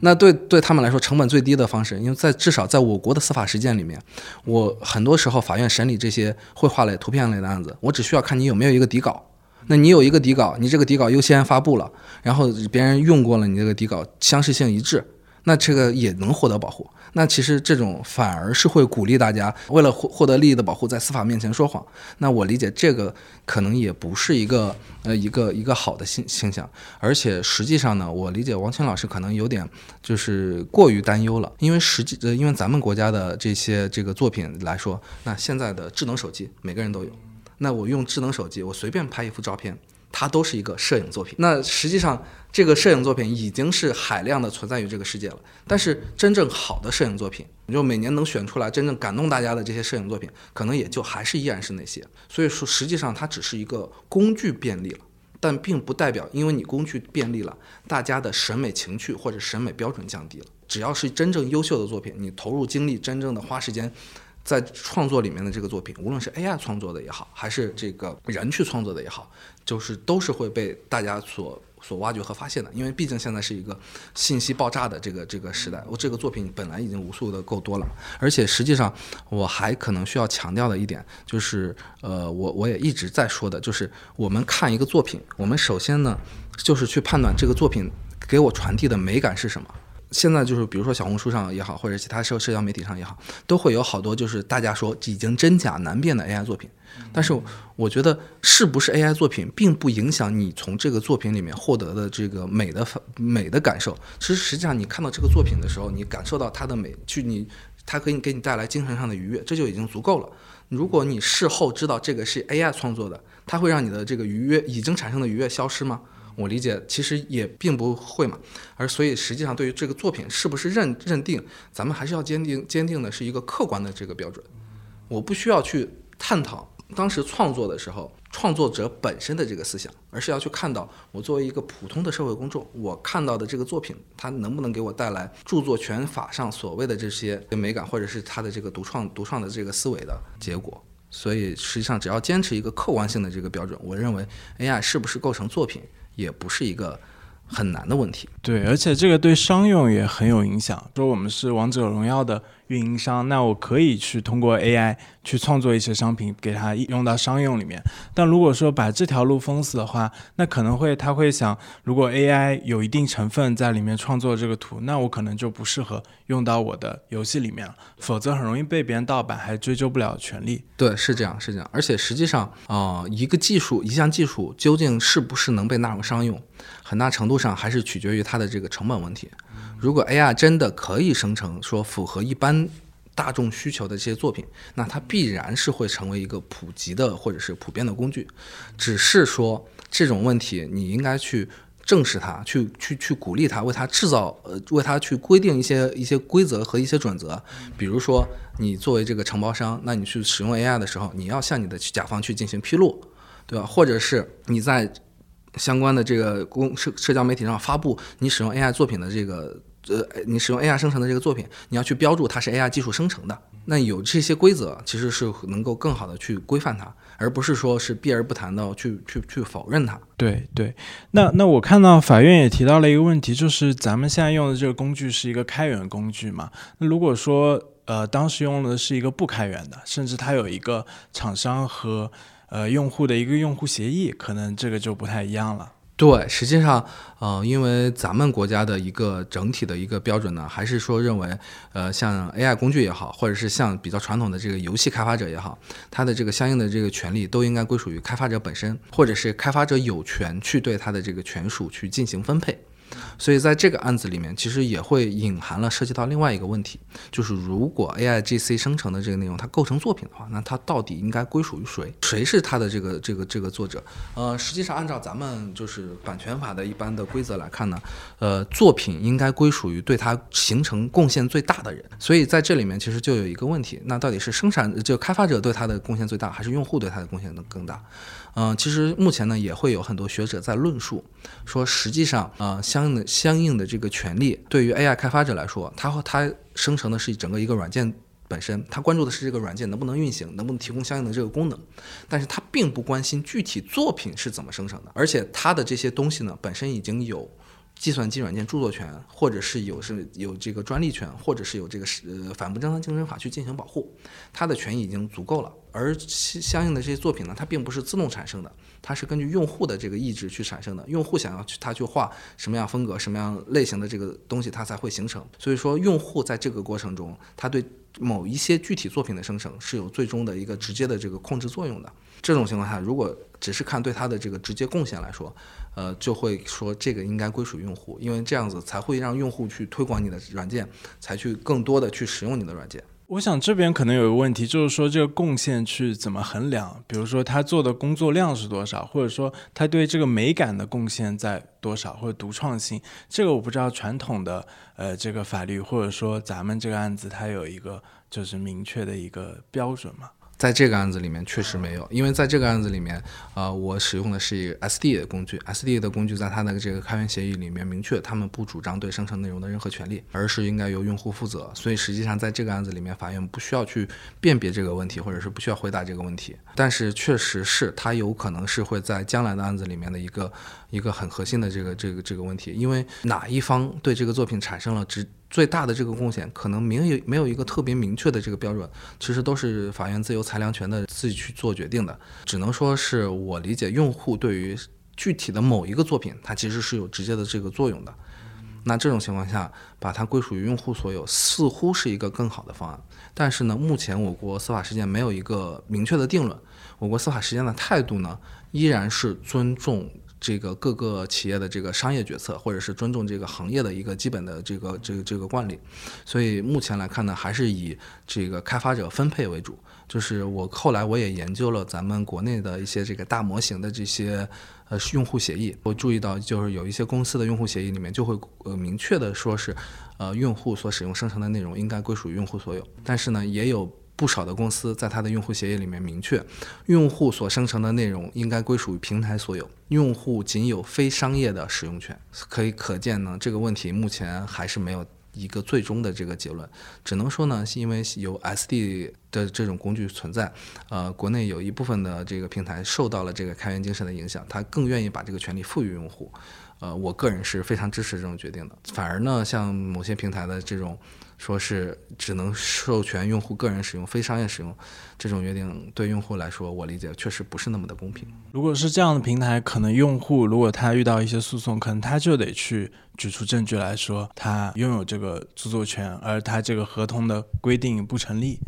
那对对他们来说成本最低的方式，因为在至少在我国的司法实践里面，我很多时候法院审理这些绘画类、图片类的案子，我只需要看你有没有一个底稿。那你有一个底稿，你这个底稿优先发布了，然后别人用过了你这个底稿，相似性一致。那这个也能获得保护。那其实这种反而是会鼓励大家为了获获得利益的保护，在司法面前说谎。那我理解这个可能也不是一个呃一个一个好的现现象。而且实际上呢，我理解王青老师可能有点就是过于担忧了，因为实际呃因为咱们国家的这些这个作品来说，那现在的智能手机每个人都有，那我用智能手机我随便拍一幅照片。它都是一个摄影作品。那实际上，这个摄影作品已经是海量的存在于这个世界了。但是，真正好的摄影作品，你就每年能选出来真正感动大家的这些摄影作品，可能也就还是依然是那些。所以说，实际上它只是一个工具便利了，但并不代表因为你工具便利了，大家的审美情趣或者审美标准降低了。只要是真正优秀的作品，你投入精力，真正的花时间。在创作里面的这个作品，无论是 AI 创作的也好，还是这个人去创作的也好，就是都是会被大家所所挖掘和发现的。因为毕竟现在是一个信息爆炸的这个这个时代，我这个作品本来已经无数的够多了，而且实际上我还可能需要强调的一点就是，呃，我我也一直在说的，就是我们看一个作品，我们首先呢就是去判断这个作品给我传递的美感是什么。现在就是，比如说小红书上也好，或者其他社社交媒体上也好，都会有好多就是大家说已经真假难辨的 AI 作品。但是我觉得，是不是 AI 作品，并不影响你从这个作品里面获得的这个美的美的感受。其实实际上，你看到这个作品的时候，你感受到它的美，去你它可以给你带来精神上的愉悦，这就已经足够了。如果你事后知道这个是 AI 创作的，它会让你的这个愉悦已经产生的愉悦消失吗？我理解，其实也并不会嘛，而所以实际上对于这个作品是不是认认定，咱们还是要坚定坚定的是一个客观的这个标准。我不需要去探讨当时创作的时候创作者本身的这个思想，而是要去看到我作为一个普通的社会公众，我看到的这个作品，它能不能给我带来著作权法上所谓的这些美感，或者是它的这个独创独创的这个思维的结果。所以实际上只要坚持一个客观性的这个标准，我认为 AI 是不是构成作品？也不是一个很难的问题，对，而且这个对商用也很有影响。说我们是王者荣耀的。运营商，那我可以去通过 AI 去创作一些商品，给它用到商用里面。但如果说把这条路封死的话，那可能会他会想，如果 AI 有一定成分在里面创作这个图，那我可能就不适合用到我的游戏里面了，否则很容易被别人盗版，还追究不了权利。对，是这样，是这样。而且实际上啊，一个技术，一项技术究竟是不是能被纳入商用，很大程度上还是取决于它的这个成本问题。如果 AI 真的可以生成说符合一般大众需求的这些作品，那它必然是会成为一个普及的或者是普遍的工具。只是说这种问题，你应该去正视它，去去去鼓励它，为它制造呃，为它去规定一些一些规则和一些准则。比如说，你作为这个承包商，那你去使用 AI 的时候，你要向你的甲方去进行披露，对吧？或者是你在相关的这个公社社交媒体上发布你使用 AI 作品的这个。呃，你使用 AI 生成的这个作品，你要去标注它是 AI 技术生成的。那有这些规则，其实是能够更好的去规范它，而不是说是避而不谈的去去去否认它。对对，那那我看到法院也提到了一个问题，就是咱们现在用的这个工具是一个开源工具嘛？那如果说呃当时用的是一个不开源的，甚至它有一个厂商和呃用户的一个用户协议，可能这个就不太一样了。对，实际上，呃，因为咱们国家的一个整体的一个标准呢，还是说认为，呃，像 AI 工具也好，或者是像比较传统的这个游戏开发者也好，它的这个相应的这个权利都应该归属于开发者本身，或者是开发者有权去对它的这个权属去进行分配。所以在这个案子里面，其实也会隐含了涉及到另外一个问题，就是如果 AI GC 生成的这个内容它构成作品的话，那它到底应该归属于谁？谁是它的这个这个这个作者？呃，实际上按照咱们就是版权法的一般的规则来看呢，呃，作品应该归属于对它形成贡献最大的人。所以在这里面其实就有一个问题，那到底是生产就开发者对它的贡献最大，还是用户对它的贡献更更大？嗯，其实目前呢也会有很多学者在论述，说实际上，呃，相应的相应的这个权利对于 AI 开发者来说，它和它生成的是整个一个软件本身，它关注的是这个软件能不能运行，能不能提供相应的这个功能，但是它并不关心具体作品是怎么生成的，而且它的这些东西呢本身已经有。计算机软件著作权，或者是有是有这个专利权，或者是有这个是呃反不正当竞争法去进行保护，它的权益已经足够了。而相应的这些作品呢，它并不是自动产生的，它是根据用户的这个意志去产生的。用户想要去他去画什么样风格、什么样类型的这个东西，它才会形成。所以说，用户在这个过程中，他对某一些具体作品的生成是有最终的一个直接的这个控制作用的。这种情况下，如果只是看对它的这个直接贡献来说，呃，就会说这个应该归属用户，因为这样子才会让用户去推广你的软件，才去更多的去使用你的软件。我想这边可能有一个问题，就是说这个贡献去怎么衡量？比如说他做的工作量是多少，或者说他对这个美感的贡献在多少，或者独创性，这个我不知道传统的呃这个法律或者说咱们这个案子它有一个就是明确的一个标准吗？在这个案子里面确实没有，因为在这个案子里面，呃，我使用的是一个 SD 的工具，SD 的工具在它的这个开源协议里面明确，他们不主张对生成内容的任何权利，而是应该由用户负责。所以实际上在这个案子里面，法院不需要去辨别这个问题，或者是不需要回答这个问题。但是确实是它有可能是会在将来的案子里面的一个一个很核心的这个这个这个问题，因为哪一方对这个作品产生了直。最大的这个贡献，可能没有没有一个特别明确的这个标准，其实都是法院自由裁量权的自己去做决定的。只能说是我理解，用户对于具体的某一个作品，它其实是有直接的这个作用的。那这种情况下，把它归属于用户所有，似乎是一个更好的方案。但是呢，目前我国司法实践没有一个明确的定论。我国司法实践的态度呢，依然是尊重。这个各个企业的这个商业决策，或者是尊重这个行业的一个基本的这个这个这个惯例，所以目前来看呢，还是以这个开发者分配为主。就是我后来我也研究了咱们国内的一些这个大模型的这些呃用户协议，我注意到就是有一些公司的用户协议里面就会呃明确的说是，呃用户所使用生成的内容应该归属于用户所有，但是呢也有。不少的公司在它的用户协议里面明确，用户所生成的内容应该归属于平台所有，用户仅有非商业的使用权。可以可见呢，这个问题目前还是没有一个最终的这个结论，只能说呢，是因为有 SD 的这种工具存在，呃，国内有一部分的这个平台受到了这个开源精神的影响，他更愿意把这个权利赋予用户。呃，我个人是非常支持这种决定的。反而呢，像某些平台的这种。说是只能授权用户个人使用，非商业使用，这种约定对用户来说，我理解确实不是那么的公平。如果是这样的平台，可能用户如果他遇到一些诉讼，可能他就得去举出证据来说他拥有这个著作权，而他这个合同的规定不成立。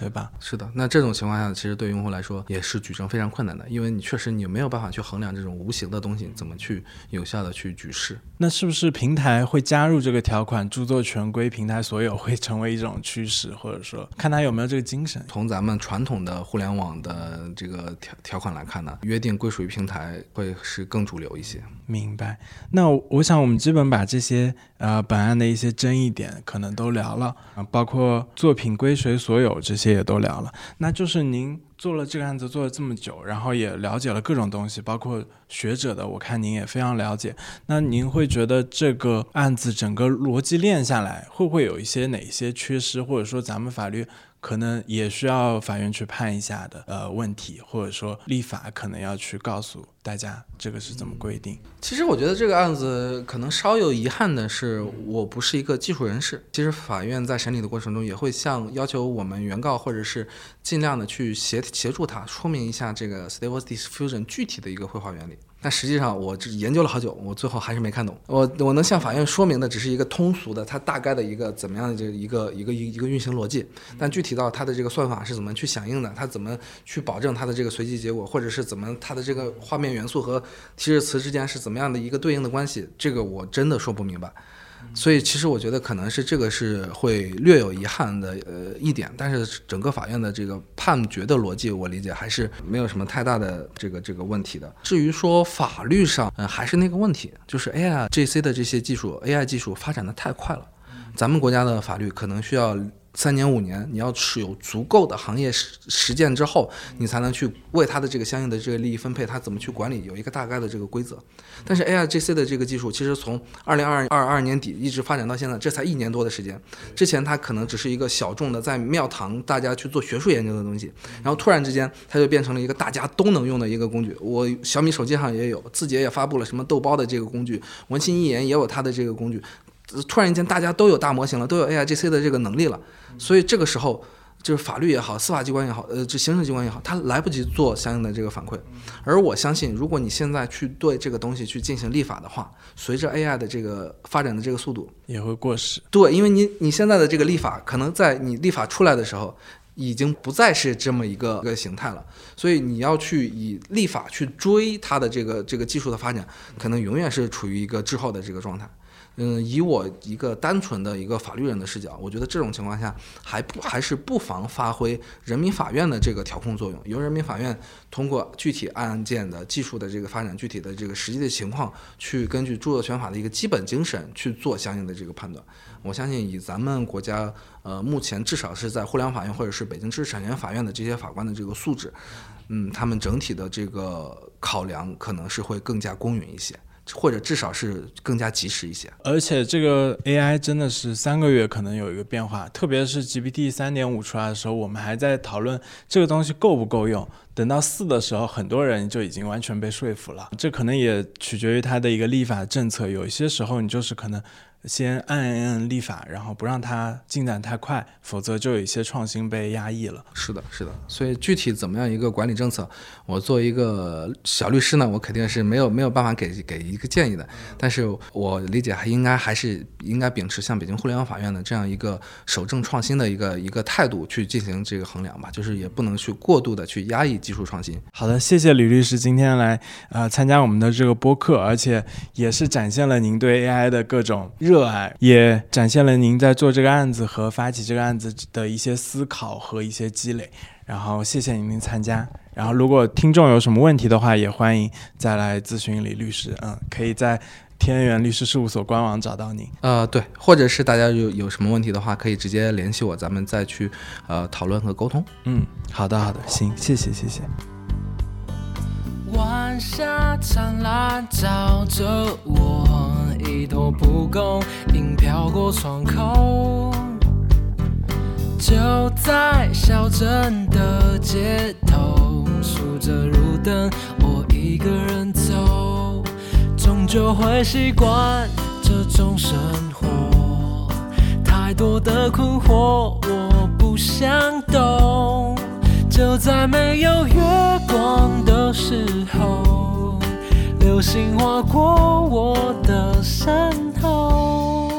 对吧？是的，那这种情况下，其实对用户来说也是举证非常困难的，因为你确实你没有办法去衡量这种无形的东西怎么去有效的去举事。那是不是平台会加入这个条款，著作权归平台所有，会成为一种趋势，或者说看他有没有这个精神？从咱们传统的互联网的这个条条款来看呢，约定归属于平台会是更主流一些。明白。那我想我们基本把这些呃本案的一些争议点可能都聊了啊，包括作品归谁所有这些。也都聊了，那就是您做了这个案子做了这么久，然后也了解了各种东西，包括学者的，我看您也非常了解。那您会觉得这个案子整个逻辑链下来，会不会有一些哪些缺失，或者说咱们法律？可能也需要法院去判一下的，呃，问题或者说立法可能要去告诉大家这个是怎么规定。其实我觉得这个案子可能稍有遗憾的是，我不是一个技术人士。其实法院在审理的过程中也会向要求我们原告或者是尽量的去协协助他说明一下这个 Stable Diffusion 具体的一个绘画原理。但实际上，我这研究了好久，我最后还是没看懂。我我能向法院说明的，只是一个通俗的，它大概的一个怎么样的这一个一个一一个运行逻辑。但具体到它的这个算法是怎么去响应的，它怎么去保证它的这个随机结果，或者是怎么它的这个画面元素和提示词之间是怎么样的一个对应的关系，这个我真的说不明白。所以其实我觉得可能是这个是会略有遗憾的呃一点，但是整个法院的这个判决的逻辑，我理解还是没有什么太大的这个这个问题的。至于说法律上，嗯，还是那个问题，就是 AI、GC 的这些技术，AI 技术发展的太快了，咱们国家的法律可能需要。三年五年，你要是有足够的行业实实践之后，你才能去为它的这个相应的这个利益分配，它怎么去管理，有一个大概的这个规则。但是 AIGC 的这个技术，其实从二零二二二年底一直发展到现在，这才一年多的时间。之前它可能只是一个小众的在庙堂大家去做学术研究的东西，然后突然之间它就变成了一个大家都能用的一个工具。我小米手机上也有，字节也发布了什么豆包的这个工具，文心一言也有它的这个工具。突然间，大家都有大模型了，都有 AI GC 的这个能力了，所以这个时候，就是法律也好，司法机关也好，呃，这行政机关也好，他来不及做相应的这个反馈。而我相信，如果你现在去对这个东西去进行立法的话，随着 AI 的这个发展的这个速度，也会过时。对，因为你你现在的这个立法，可能在你立法出来的时候，已经不再是这么一个一个形态了。所以你要去以立法去追它的这个这个技术的发展，可能永远是处于一个滞后的这个状态。嗯，以我一个单纯的一个法律人的视角，我觉得这种情况下还不还是不妨发挥人民法院的这个调控作用，由人民法院通过具体案件的技术的这个发展、具体的这个实际的情况，去根据著作权法的一个基本精神去做相应的这个判断。我相信以咱们国家呃目前至少是在互联网法院或者是北京知识产权法院的这些法官的这个素质，嗯，他们整体的这个考量可能是会更加公允一些。或者至少是更加及时一些，而且这个 AI 真的是三个月可能有一个变化，特别是 GPT 三点五出来的时候，我们还在讨论这个东西够不够用。等到四的时候，很多人就已经完全被说服了。这可能也取决于它的一个立法政策，有一些时候你就是可能。先按按立法，然后不让它进展太快，否则就有一些创新被压抑了。是的，是的。所以具体怎么样一个管理政策，我作为一个小律师呢，我肯定是没有没有办法给给一个建议的。但是我理解还应该还是应该秉持像北京互联网法院的这样一个守正创新的一个一个态度去进行这个衡量吧，就是也不能去过度的去压抑技术创新。好的，谢谢吕律师今天来呃参加我们的这个播客，而且也是展现了您对 AI 的各种。热爱也展现了您在做这个案子和发起这个案子的一些思考和一些积累，然后谢谢您的参加。然后如果听众有什么问题的话，也欢迎再来咨询李律师，嗯，可以在天元律师事务所官网找到您。呃，对，或者是大家有有什么问题的话，可以直接联系我，咱们再去呃讨论和沟通。嗯，好的，好的，行，谢谢，谢谢。晚霞灿烂，照着我，一朵蒲公英飘过窗口。就在小镇的街头，数着路灯，我一个人走，终究会习惯这种生活。太多的困惑，我不想懂。就在没有月光的时候，流星划过我的身后。